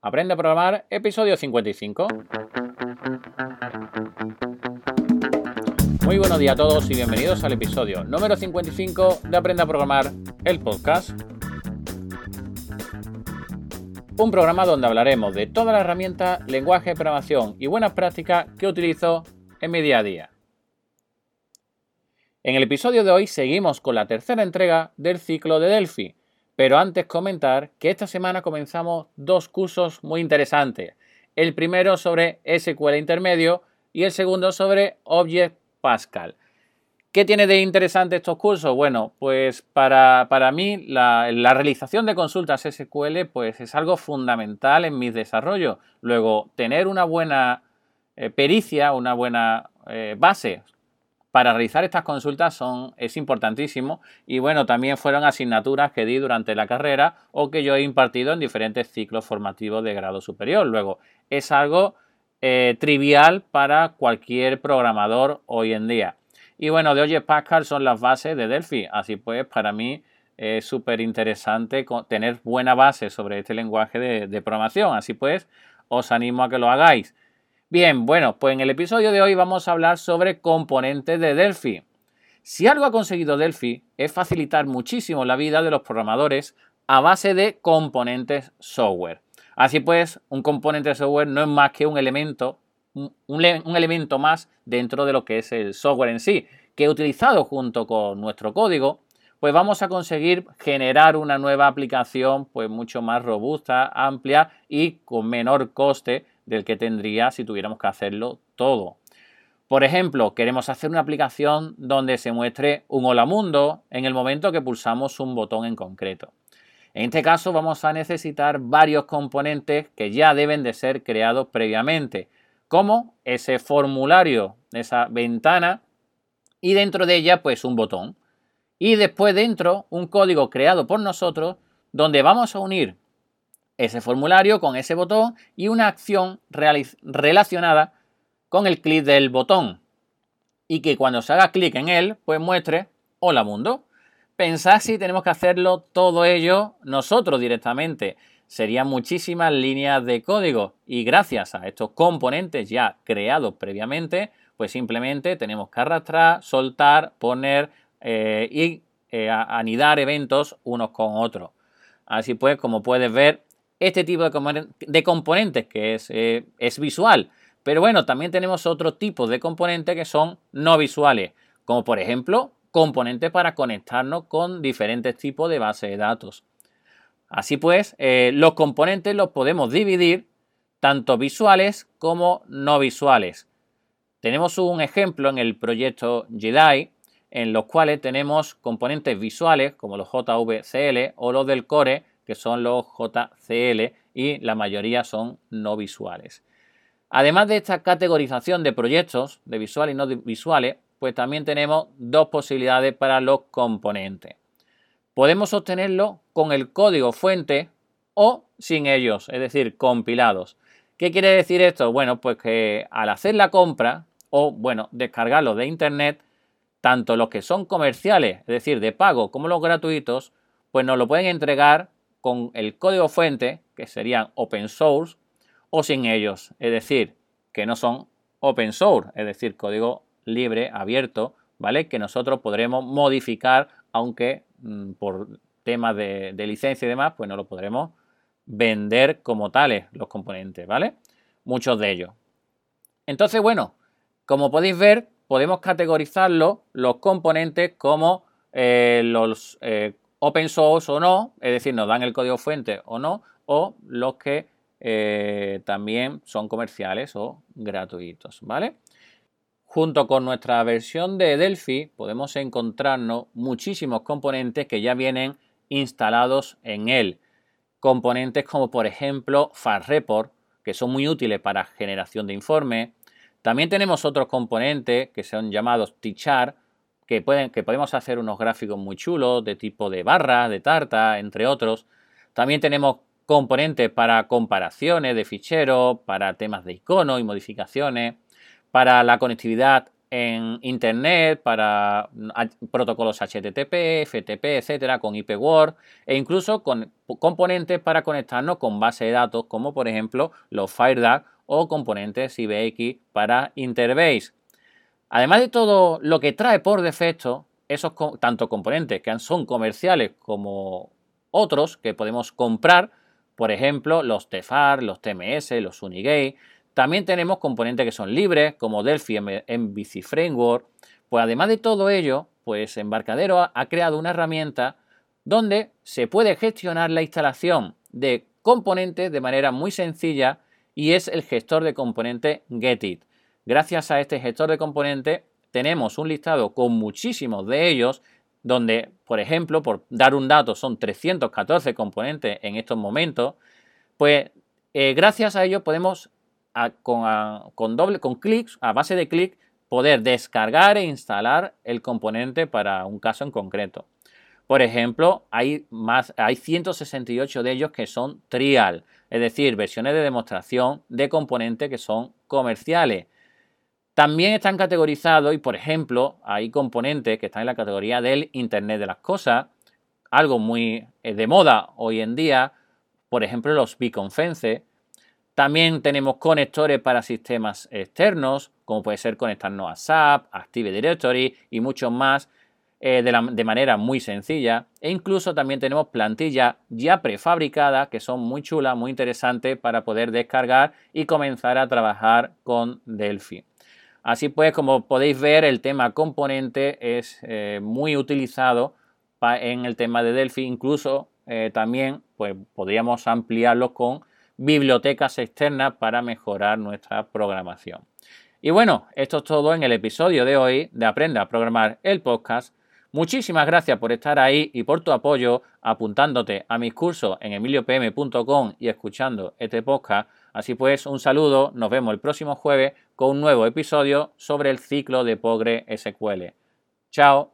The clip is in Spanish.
Aprende a programar, episodio 55. Muy buenos días a todos y bienvenidos al episodio número 55 de Aprende a programar, el podcast. Un programa donde hablaremos de todas las herramientas, lenguaje de programación y buenas prácticas que utilizo en mi día a día. En el episodio de hoy seguimos con la tercera entrega del ciclo de Delphi, pero antes comentar que esta semana comenzamos dos cursos muy interesantes. El primero sobre SQL intermedio y el segundo sobre Object Pascal. ¿Qué tiene de interesante estos cursos? Bueno, pues para, mí la, realización de consultas SQL pues es algo fundamental en mi desarrollo. Luego, tener una buena eh, pericia, una buena eh, base para realizar estas consultas son, es importantísimo y bueno, también fueron asignaturas que di durante la carrera o que yo he impartido en diferentes ciclos formativos de grado superior. Luego, es algo eh, trivial para cualquier programador hoy en día. Y bueno, de Oye Pascal son las bases de Delphi, así pues para mí es súper interesante tener buena base sobre este lenguaje de programación, así pues os animo a que lo hagáis. Bien, bueno, pues en el episodio de hoy vamos a hablar sobre componentes de Delphi. Si algo ha conseguido Delphi es facilitar muchísimo la vida de los programadores a base de componentes software. Así pues, un componente software no es más que un elemento, un, un elemento más dentro de lo que es el software en sí, que utilizado junto con nuestro código, pues vamos a conseguir generar una nueva aplicación pues mucho más robusta, amplia y con menor coste del que tendría si tuviéramos que hacerlo todo. Por ejemplo, queremos hacer una aplicación donde se muestre un hola mundo en el momento que pulsamos un botón en concreto. En este caso vamos a necesitar varios componentes que ya deben de ser creados previamente, como ese formulario, esa ventana y dentro de ella pues un botón. Y después dentro un código creado por nosotros donde vamos a unir ese formulario con ese botón y una acción relacionada con el clic del botón y que cuando se haga clic en él pues muestre hola mundo. Pensad si tenemos que hacerlo todo ello nosotros directamente. Serían muchísimas líneas de código y gracias a estos componentes ya creados previamente pues simplemente tenemos que arrastrar, soltar, poner eh, y eh, anidar eventos unos con otros. Así pues, como puedes ver, este tipo de, componentes que es, eh, es visual. Pero bueno, también tenemos otro tipo de componentes que son no visuales, como por ejemplo componentes para conectarnos con diferentes tipos de bases de datos. Así pues, eh, los componentes los podemos dividir tanto visuales como no visuales. Tenemos un ejemplo en el proyecto Jedi, en los cuales tenemos componentes visuales como los JVCL o los del core que son los JCL y la mayoría son no visuales. Además de esta categorización de proyectos de visuales y no visuales, pues también tenemos dos posibilidades para los componentes. Podemos obtenerlo con el código fuente o sin ellos, es decir, compilados. ¿Qué quiere decir esto? Bueno, pues que al hacer la compra o, bueno, descargarlo de internet, tanto los que son comerciales, es decir, de pago, como los gratuitos, pues nos lo pueden entregar con el código fuente, que serían open source, o sin ellos, es decir, que no son open source, es decir, código libre, abierto, ¿vale? Que nosotros podremos modificar, aunque mm, por temas de, licencia y demás, pues no lo podremos vender como tales los componentes, ¿vale? Muchos de ellos. Entonces, bueno, como podéis ver, podemos categorizarlo, los componentes, como eh, los eh, open source o no, es decir, nos dan el código fuente o no, o los que eh, también son comerciales o gratuitos, ¿vale? Junto con nuestra versión de Delphi podemos encontrarnos muchísimos componentes que ya vienen instalados en él. Componentes como por ejemplo FastReport, que son muy útiles para generación de informes. También tenemos otros componentes que son llamados T-Chart, que, pueden, que podemos hacer unos gráficos muy chulos de tipo de barra, de tarta, entre otros. También tenemos componentes para comparaciones de ficheros, para temas de icono y modificaciones, para la conectividad en Internet para protocolos HTTP, FTP, etcétera, con IPWord e incluso con componentes para conectarnos con bases de datos como por ejemplo los FireDAC o componentes IBX para Interbase. Además de todo lo que trae por defecto, esos tanto componentes que son comerciales como otros que podemos comprar, por ejemplo, los TFAR, los TMS, los Unigate, también tenemos componentes que son libres, como Delphi MVC Framework. Pues además de todo ello, pues Embarcadero ha creado una herramienta donde se puede gestionar la instalación de componentes de manera muy sencilla y es el gestor de componentes Getit. Gracias a este gestor de componentes tenemos un listado con muchísimos de ellos donde, por ejemplo, por dar un dato, son 314 componentes en estos momentos, pues eh, gracias a ello podemos con, doble, con clics, a base de clic, poder descargar e instalar el componente para un caso en concreto. Por ejemplo, hay, más, hay 168 de ellos que son trial, es decir, versiones de demostración de componentes que son comerciales. También están categorizados y, por ejemplo, hay componentes que están en la categoría del Internet de las Cosas, algo muy eh, de moda hoy en día, por ejemplo, los beacon también tenemos conectores para sistemas externos, como puede ser conectarnos a SAP, Active Directory y muchos más eh, de, manera muy sencilla. E incluso también tenemos plantillas ya prefabricadas que son muy chulas, muy interesantes para poder descargar y comenzar a trabajar con Delphi. Así pues, como podéis ver, el tema componente es eh, muy utilizado en el tema de Delphi. Incluso eh, también pues, podríamos ampliarlo con bibliotecas externas para mejorar nuestra programación. Y bueno, esto es todo en el episodio de hoy de Aprenda a Programar el podcast. Muchísimas gracias por estar ahí y por tu apoyo apuntándote a mis cursos en emiliopm.com y escuchando este podcast. Así pues, un saludo, nos vemos el próximo jueves con un nuevo episodio sobre el ciclo de Pogre SQL. Chao.